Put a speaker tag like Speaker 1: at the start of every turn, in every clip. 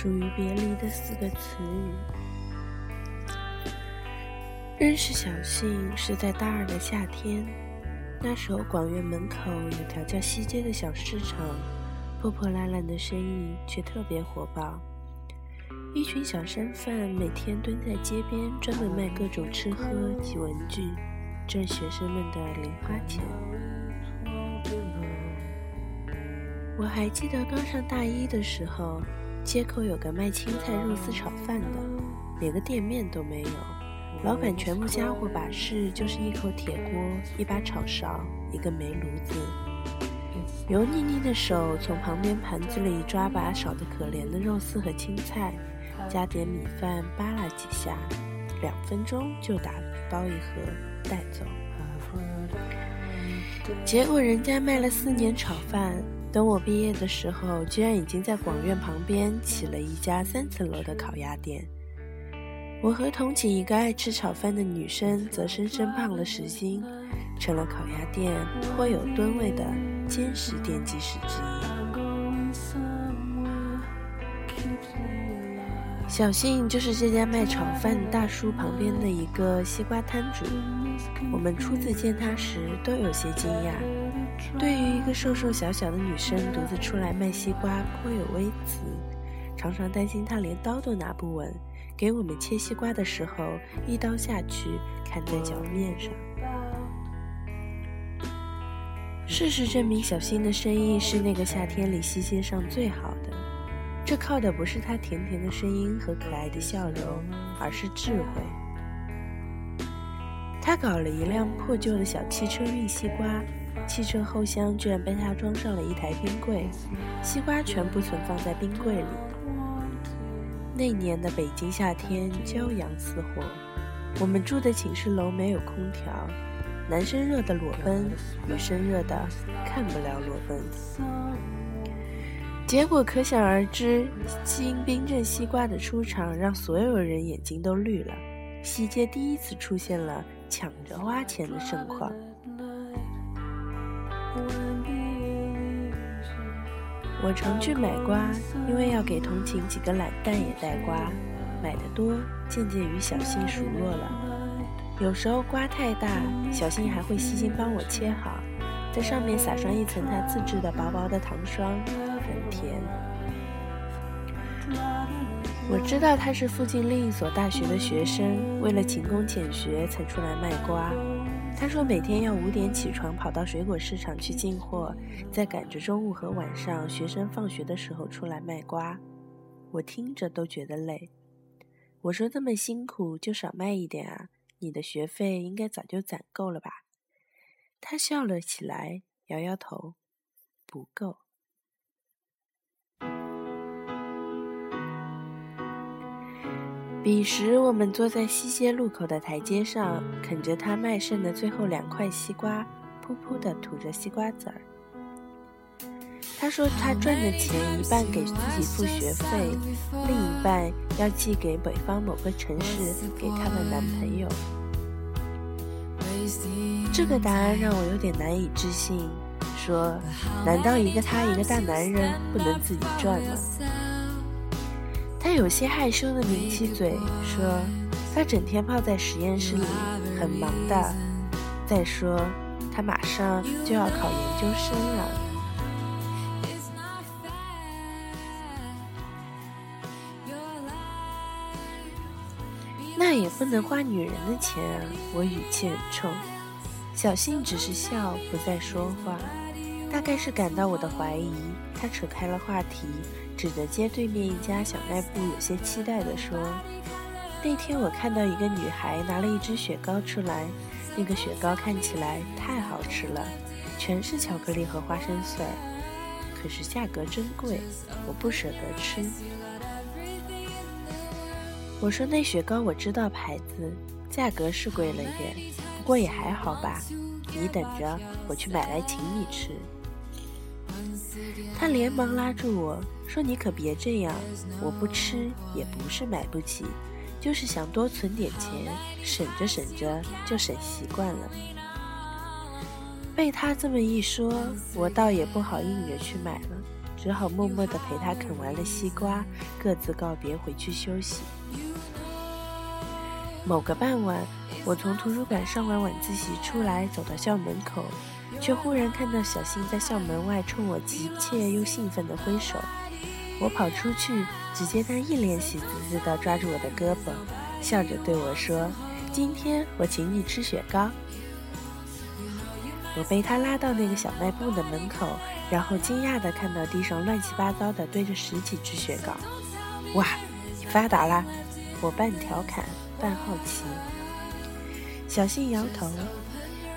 Speaker 1: 属于别离的四个词语。认识小信是在大二的夏天，那时候广院门口有条叫西街的小市场，破破烂烂的生意却特别火爆。一群小商贩每天蹲在街边，专门卖各种吃喝及文具，赚学生们的零花钱。我还记得刚上大一的时候，街口有个卖青菜肉丝炒饭的，连个店面都没有，老板全部家伙把式就是一口铁锅、一把炒勺、一个煤炉子，油腻腻的手从旁边盘子里抓把少得可怜的肉丝和青菜。加点米饭，扒拉几下，两分钟就打包一盒带走。结果人家卖了四年炒饭，等我毕业的时候，居然已经在广院旁边起了一家三层楼的烤鸭店。我和同寝一个爱吃炒饭的女生，则深深胖了十斤，成了烤鸭店颇有吨位的坚实奠基石之一。小信就是这家卖炒饭大叔旁边的一个西瓜摊主。我们初次见他时都有些惊讶，对于一个瘦瘦小小的女生独自出来卖西瓜颇有微词，常常担心她连刀都拿不稳，给我们切西瓜的时候一刀下去砍在脚面上。事实证明，小新的生意是那个夏天里西街上最好的。这靠的不是他甜甜的声音和可爱的笑容，而是智慧。他搞了一辆破旧的小汽车运西瓜，汽车后厢居然被他装上了一台冰柜，西瓜全部存放在冰柜里。那年的北京夏天骄阳似火，我们住的寝室楼没有空调，男生热的裸奔，女生热的看不了裸奔。结果可想而知，新冰镇西瓜的出场让所有人眼睛都绿了。西街第一次出现了抢着花钱的盛况。我常去买瓜，因为要给同寝几个懒蛋也带瓜。买的多，渐渐与小新熟络了。有时候瓜太大，小新还会细心帮我切好，在上面撒上一层他自制的薄薄的糖霜。很甜。我知道他是附近另一所大学的学生，为了勤工俭学才出来卖瓜。他说每天要五点起床，跑到水果市场去进货，再赶着中午和晚上学生放学的时候出来卖瓜。我听着都觉得累。我说这么辛苦就少卖一点啊，你的学费应该早就攒够了吧？他笑了起来，摇摇头，不够。彼时，我们坐在西街路口的台阶上，啃着他卖剩的最后两块西瓜，噗噗地吐着西瓜籽儿。他说，他赚的钱一半给自己付学费，另一半要寄给北方某个城市给他的男朋友。这个答案让我有点难以置信，说：难道一个他一个大男人不能自己赚吗？他有些害羞的抿起嘴，说：“他整天泡在实验室里，很忙的。再说，他马上就要考研究生了。那也不能花女人的钱啊！”我语气很冲。小信只是笑，不再说话。大概是感到我的怀疑，他扯开了话题。指着街对面一家小卖部，有些期待地说：“那天我看到一个女孩拿了一支雪糕出来，那个雪糕看起来太好吃了，全是巧克力和花生碎儿，可是价格真贵，我不舍得吃。”我说：“那雪糕我知道牌子，价格是贵了一点，不过也还好吧。你等着，我去买来请你吃。”他连忙拉住我说：“你可别这样，我不吃也不是买不起，就是想多存点钱，省着省着就省习惯了。”被他这么一说，我倒也不好硬着去买了，只好默默地陪他啃完了西瓜，各自告别回去休息。某个傍晚，我从图书馆上完晚自习出来，走到校门口，却忽然看到小新在校门外冲我急切又兴奋地挥手。我跑出去，只见他一脸喜滋滋地抓住我的胳膊，笑着对我说：“今天我请你吃雪糕。”我被他拉到那个小卖部的门口，然后惊讶地看到地上乱七八糟的堆着十几只雪糕。哇，你发达啦！我半调侃半好奇。小新摇头：“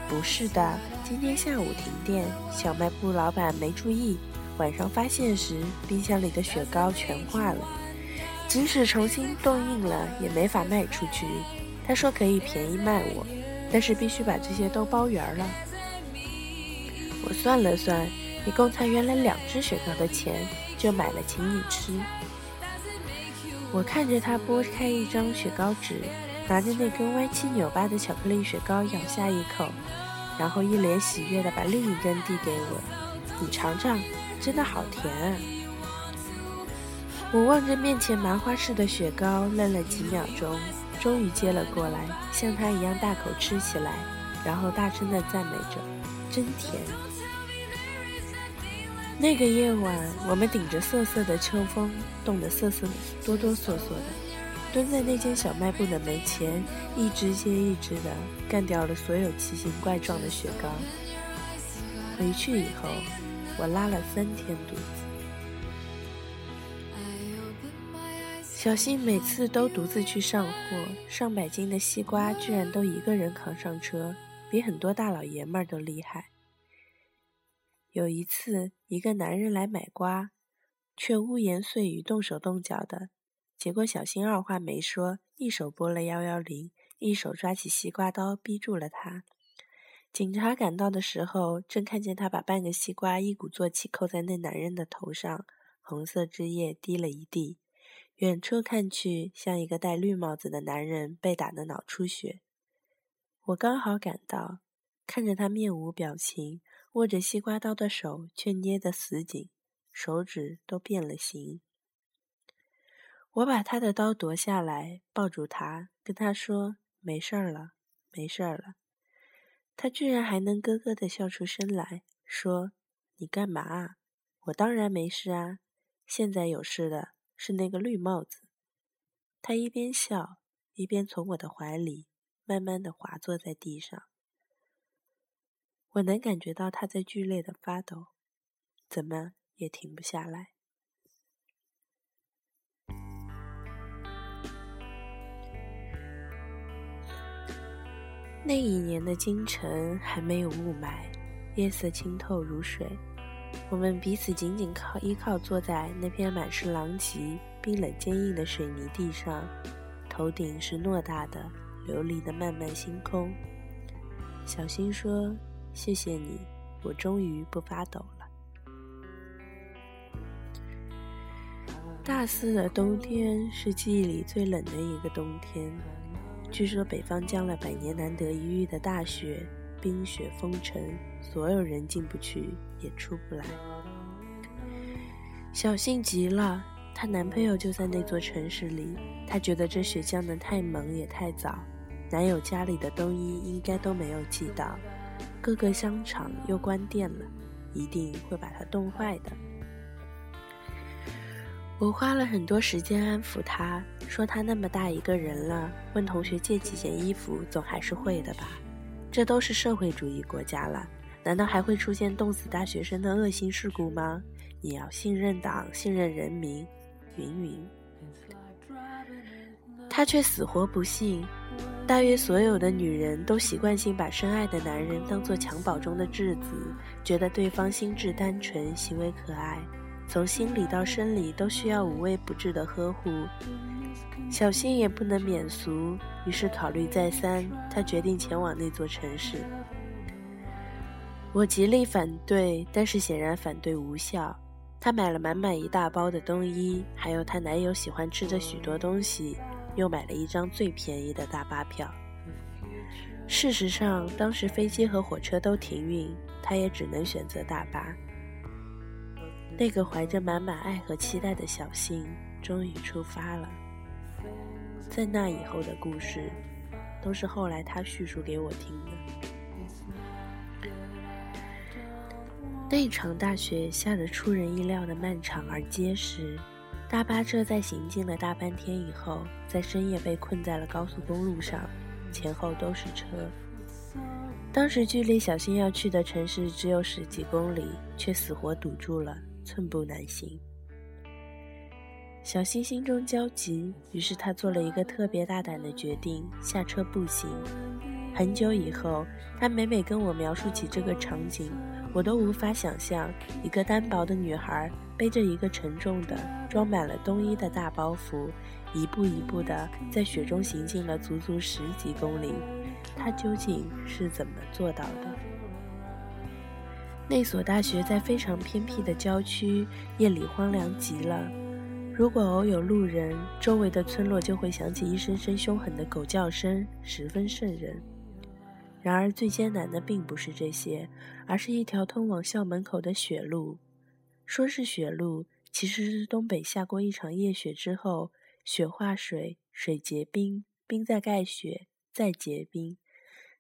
Speaker 1: 不是的，今天下午停电，小卖部老板没注意。”晚上发现时，冰箱里的雪糕全化了，即使重新冻硬了，也没法卖出去。他说可以便宜卖我，但是必须把这些都包圆了。我算了算，一共才原来两只雪糕的钱，就买了请你吃。我看着他剥开一张雪糕纸，拿着那根歪七扭八的巧克力雪糕咬下一口，然后一脸喜悦地把另一根递给我：“你尝尝。”真的好甜啊！我望着面前麻花似的雪糕，愣了几秒钟，终于接了过来，像他一样大口吃起来，然后大声的赞美着：“真甜！”那个夜晚，我们顶着瑟瑟的秋风，冻得瑟瑟哆哆嗦嗦的，蹲在那间小卖部的门前，一只接一只的干掉了所有奇形怪状的雪糕。回去以后。我拉了三天肚子。小新每次都独自去上货，上百斤的西瓜居然都一个人扛上车，比很多大老爷们儿都厉害。有一次，一个男人来买瓜，却污言碎语、动手动脚的，结果小新二话没说，一手拨了幺幺零，一手抓起西瓜刀逼住了他。警察赶到的时候，正看见他把半个西瓜一鼓作气扣在那男人的头上，红色汁液滴了一地。远处看去，像一个戴绿帽子的男人被打得脑出血。我刚好赶到，看着他面无表情，握着西瓜刀的手却捏得死紧，手指都变了形。我把他的刀夺下来，抱住他，跟他说：“没事儿了，没事儿了。”他居然还能咯咯的笑出声来，说：“你干嘛啊？我当然没事啊。现在有事的是那个绿帽子。”他一边笑，一边从我的怀里慢慢的滑坐在地上。我能感觉到他在剧烈的发抖，怎么也停不下来。那一年的京城还没有雾霾，夜色清透如水。我们彼此紧紧靠依靠，坐在那片满是狼藉、冰冷坚硬的水泥地上，头顶是偌大的、琉璃的漫漫星空。小新说：“谢谢你，我终于不发抖了。”大四的冬天是记忆里最冷的一个冬天。据说北方降了百年难得一遇的大雪，冰雪封城，所有人进不去也出不来。小信急了，她男朋友就在那座城市里，她觉得这雪降得太猛也太早，男友家里的冬衣应该都没有寄到，各个商场又关店了，一定会把她冻坏的。我花了很多时间安抚他，说他那么大一个人了，问同学借几件衣服总还是会的吧？这都是社会主义国家了，难道还会出现冻死大学生的恶性事故吗？你要信任党，信任人民，云云。他却死活不信。大约所有的女人都习惯性把深爱的男人当作襁褓中的稚子，觉得对方心智单纯，行为可爱。从心理到生理都需要无微不至的呵护，小新也不能免俗，于是考虑再三，他决定前往那座城市。我极力反对，但是显然反对无效。他买了满满一大包的冬衣，还有他男友喜欢吃的许多东西，又买了一张最便宜的大巴票。事实上，当时飞机和火车都停运，他也只能选择大巴。那个怀着满满爱和期待的小新终于出发了。在那以后的故事，都是后来他叙述给我听的。那场大雪下得出人意料的漫长而结实，大巴车在行进了大半天以后，在深夜被困在了高速公路上，前后都是车。当时距离小新要去的城市只有十几公里，却死活堵住了。寸步难行，小新心中焦急，于是他做了一个特别大胆的决定：下车步行。很久以后，他每每跟我描述起这个场景，我都无法想象一个单薄的女孩背着一个沉重的、装满了冬衣的大包袱，一步一步地在雪中行进了足足十几公里，她究竟是怎么做到的？那所大学在非常偏僻的郊区，夜里荒凉极了。如果偶有路人，周围的村落就会响起一声声凶狠的狗叫声，十分瘆人。然而最艰难的并不是这些，而是一条通往校门口的雪路。说是雪路，其实是东北下过一场夜雪之后，雪化水，水结冰，冰再盖雪，再结冰，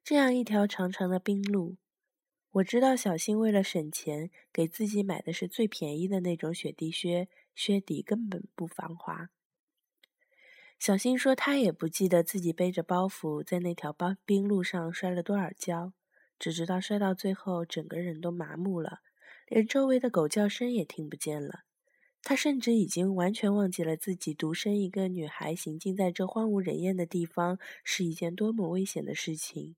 Speaker 1: 这样一条长长的冰路。我知道小新为了省钱，给自己买的是最便宜的那种雪地靴，靴底根本不防滑。小新说他也不记得自己背着包袱在那条冰冰路上摔了多少跤，只知道摔到最后整个人都麻木了，连周围的狗叫声也听不见了。他甚至已经完全忘记了自己独身一个女孩行进在这荒无人烟的地方是一件多么危险的事情。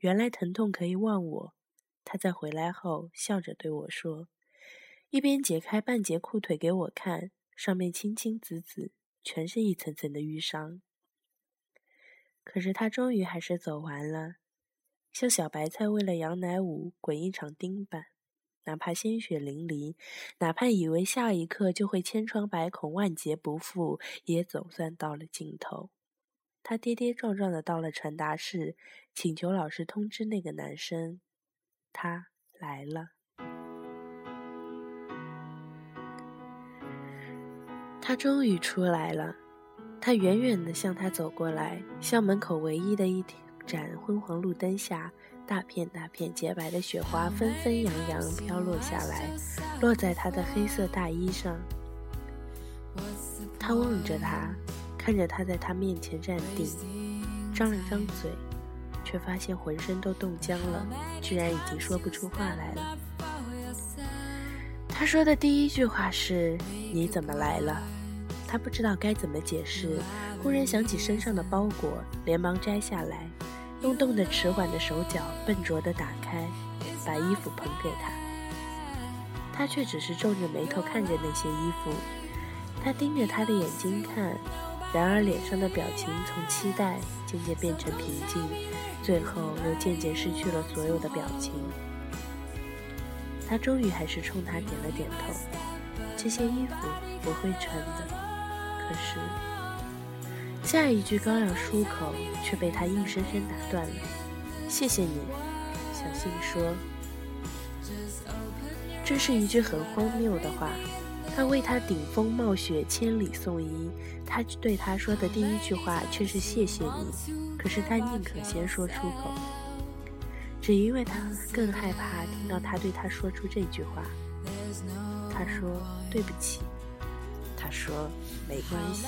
Speaker 1: 原来疼痛可以忘我。他在回来后笑着对我说，一边解开半截裤腿给我看，上面青青紫紫，全是一层层的淤伤。可是他终于还是走完了，像小白菜为了杨乃武滚一场钉板，哪怕鲜血淋漓，哪怕以为下一刻就会千疮百孔、万劫不复，也总算到了尽头。他跌跌撞撞的到了传达室，请求老师通知那个男生。他来了，他终于出来了。他远远的向他走过来，校门口唯一的一盏昏黄路灯下，大片大片洁白的雪花纷纷扬扬飘落下来，落在他的黑色大衣上。他望着他，看着他在他面前站定，张了张嘴。却发现浑身都冻僵了，居然已经说不出话来了。他说的第一句话是：“你怎么来了？”他不知道该怎么解释，忽然想起身上的包裹，连忙摘下来，用冻得迟缓的手脚笨拙地打开，把衣服捧给他。他却只是皱着眉头看着那些衣服，他盯着他的眼睛看，然而脸上的表情从期待渐渐变成平静。最后又渐渐失去了所有的表情。他终于还是冲他点了点头。这些衣服我会穿的。可是，下一句刚要出口，却被他硬生生打断了。谢谢你，小信说。这是一句很荒谬的话。他为他顶风冒雪千里送医，他对他说的第一句话却是谢谢你。可是他宁可先说出口，只因为他更害怕听到他对他说出这句话。他说对不起，他说没关系，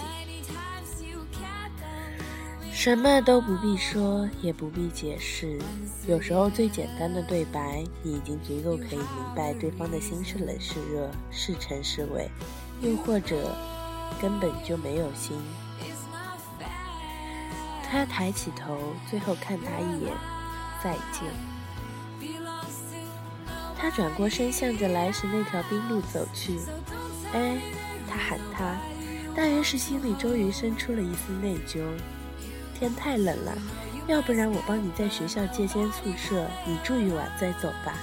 Speaker 1: 什么都不必说，也不必解释。有时候最简单的对白，你已经足够可以明白对方的心是冷是热，是沉是伪，又或者根本就没有心。他抬起头，最后看他一眼，再见。他转过身，向着来时那条冰路走去。哎，他喊他，大约是心里终于生出了一丝内疚。天太冷了，要不然我帮你在学校借间宿舍，你住一晚再走吧。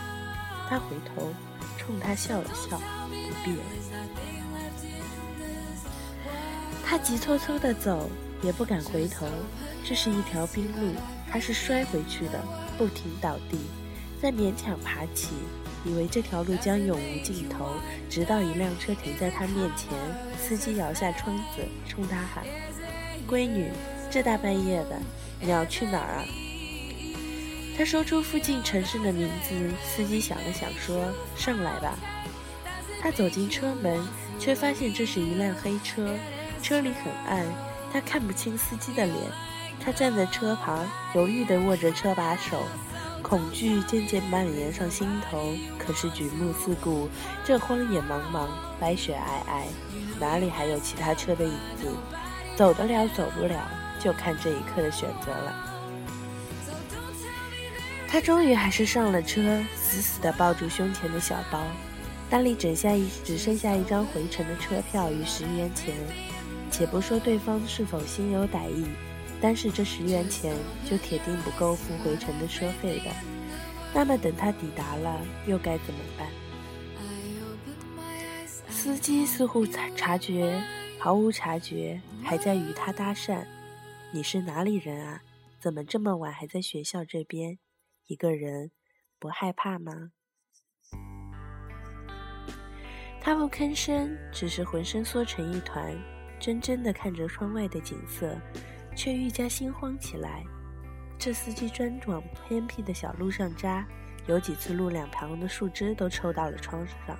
Speaker 1: 他回头冲他笑了笑，不必了。他急匆匆地走，也不敢回头。这是一条冰路，他是摔回去的，不停倒地，再勉强爬起，以为这条路将永无尽头，直到一辆车停在他面前，司机摇下窗子，冲他喊：“闺女，这大半夜的，你要去哪儿啊？”他说出附近城市的名字，司机想了想，说：“上来吧。”他走进车门，却发现这是一辆黑车，车里很暗，他看不清司机的脸。他站在车旁，犹豫地握着车把手。恐惧渐渐蔓延上心头，可是举目四顾，这荒野茫茫，白雪皑皑，哪里还有其他车的影子？走得了，走不了，就看这一刻的选择了。他终于还是上了车，死死地抱住胸前的小包，袋里只下一只剩下一张回程的车票与十元钱。且不说对方是否心有歹意。单是这十元钱就铁定不够付回程的车费的，那么等他抵达了，又该怎么办？司机似乎察察觉，毫无察觉，还在与他搭讪：“你是哪里人啊？怎么这么晚还在学校这边？一个人，不害怕吗？”他不吭声，只是浑身缩成一团，怔怔地看着窗外的景色。却愈加心慌起来。这司机专往偏僻的小路上扎，有几次路两旁的树枝都抽到了窗上。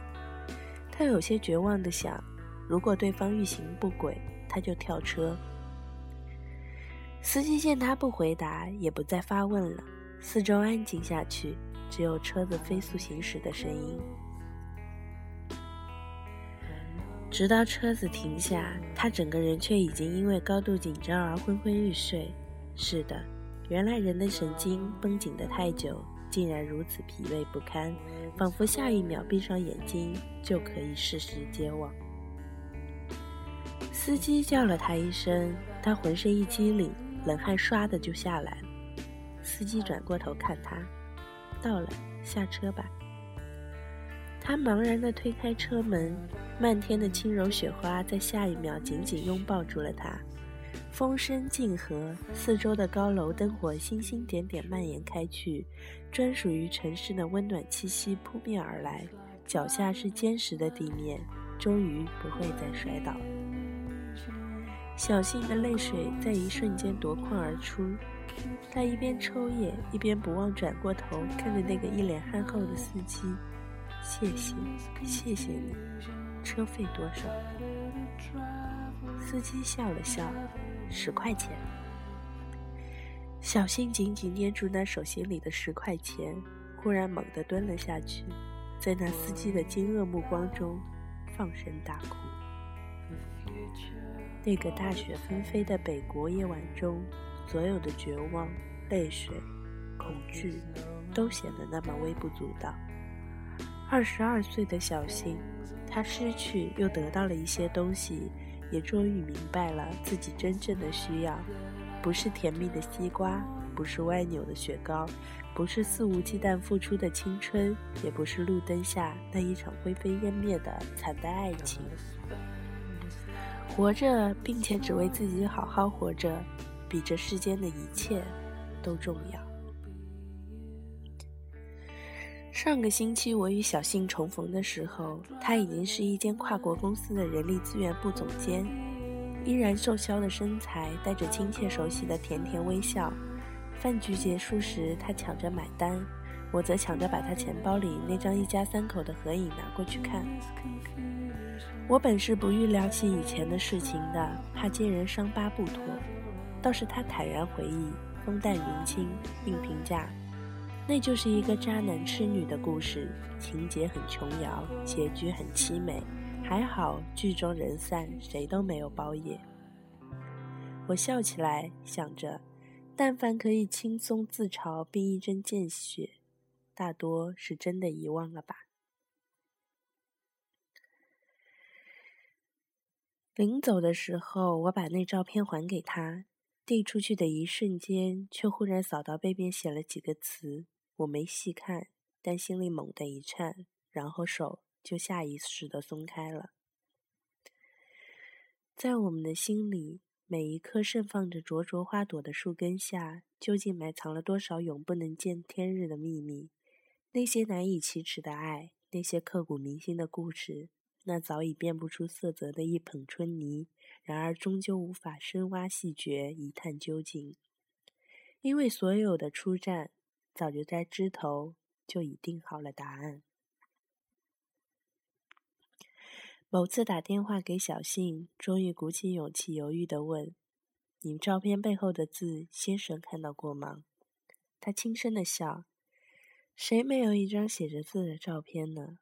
Speaker 1: 他有些绝望地想：如果对方欲行不轨，他就跳车。司机见他不回答，也不再发问了。四周安静下去，只有车子飞速行驶的声音。直到车子停下，他整个人却已经因为高度紧张而昏昏欲睡。是的，原来人的神经绷紧得太久，竟然如此疲惫不堪，仿佛下一秒闭上眼睛就可以世事皆忘。司机叫了他一声，他浑身一激灵，冷汗唰的就下来了。司机转过头看他，到了，下车吧。他茫然地推开车门，漫天的轻柔雪花在下一秒紧紧拥抱住了他。风声静和，四周的高楼灯火星星点点蔓延开去，专属于城市的温暖气息扑面而来。脚下是坚实的地面，终于不会再摔倒。小信的泪水在一瞬间夺眶而出，他一边抽噎，一边不忘转过头看着那个一脸憨厚的司机。谢谢，谢谢你。车费多少？司机笑了笑，十块钱。小新紧紧捏住那手心里的十块钱，忽然猛地蹲了下去，在那司机的惊愕目光中，放声大哭。那个大雪纷飞的北国夜晚中，所有的绝望、泪水、恐惧，都显得那么微不足道。二十二岁的小新，他失去又得到了一些东西，也终于明白了自己真正的需要，不是甜蜜的西瓜，不是歪扭的雪糕，不是肆无忌惮付出的青春，也不是路灯下那一场灰飞烟灭的惨淡爱情。活着，并且只为自己好好活着，比这世间的一切都重要。上个星期我与小信重逢的时候，他已经是一间跨国公司的人力资源部总监，依然瘦削的身材，带着亲切熟悉的甜甜微笑。饭局结束时，他抢着买单，我则抢着把他钱包里那张一家三口的合影拿过去看。我本是不欲聊起以前的事情的，怕揭人伤疤不妥，倒是他坦然回忆，风淡云轻，并评价。那就是一个渣男痴女的故事，情节很琼瑶，结局很凄美。还好剧中人散，谁都没有包夜。我笑起来，想着，但凡可以轻松自嘲并一针见血，大多是真的遗忘了吧。临走的时候，我把那照片还给他，递出去的一瞬间，却忽然扫到背面写了几个词。我没细看，但心里猛地一颤，然后手就下意识的松开了。在我们的心里，每一棵盛放着灼灼花朵的树根下，究竟埋藏了多少永不能见天日的秘密？那些难以启齿的爱，那些刻骨铭心的故事，那早已变不出色泽的一捧春泥，然而终究无法深挖细掘，一探究竟。因为所有的出战，早就在枝头就已定好了答案。某次打电话给小信，终于鼓起勇气，犹豫地问：“你照片背后的字，先生看到过吗？”他轻声的笑：“谁没有一张写着字的照片呢？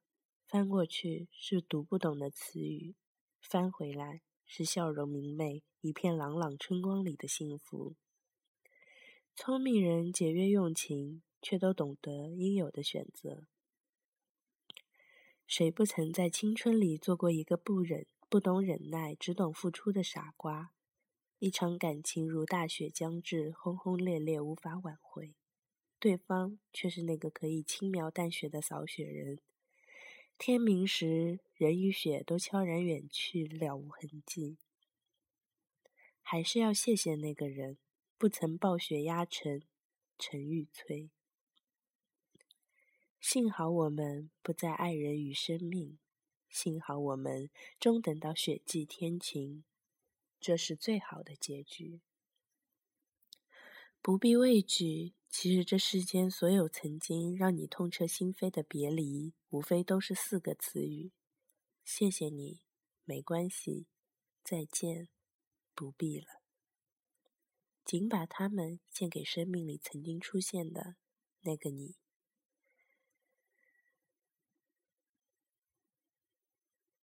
Speaker 1: 翻过去是读不懂的词语，翻回来是笑容明媚、一片朗朗春光里的幸福。聪明人节约用情，却都懂得应有的选择。”谁不曾在青春里做过一个不忍、不懂忍耐、只懂付出的傻瓜？一场感情如大雪将至，轰轰烈烈，无法挽回，对方却是那个可以轻描淡写的扫雪人。天明时，人与雪都悄然远去，了无痕迹。还是要谢谢那个人，不曾暴雪压城，城欲摧。幸好我们不再爱人与生命，幸好我们终等到雪霁天晴，这是最好的结局。不必畏惧，其实这世间所有曾经让你痛彻心扉的别离，无非都是四个词语：谢谢你，没关系，再见，不必了。仅把它们献给生命里曾经出现的那个你。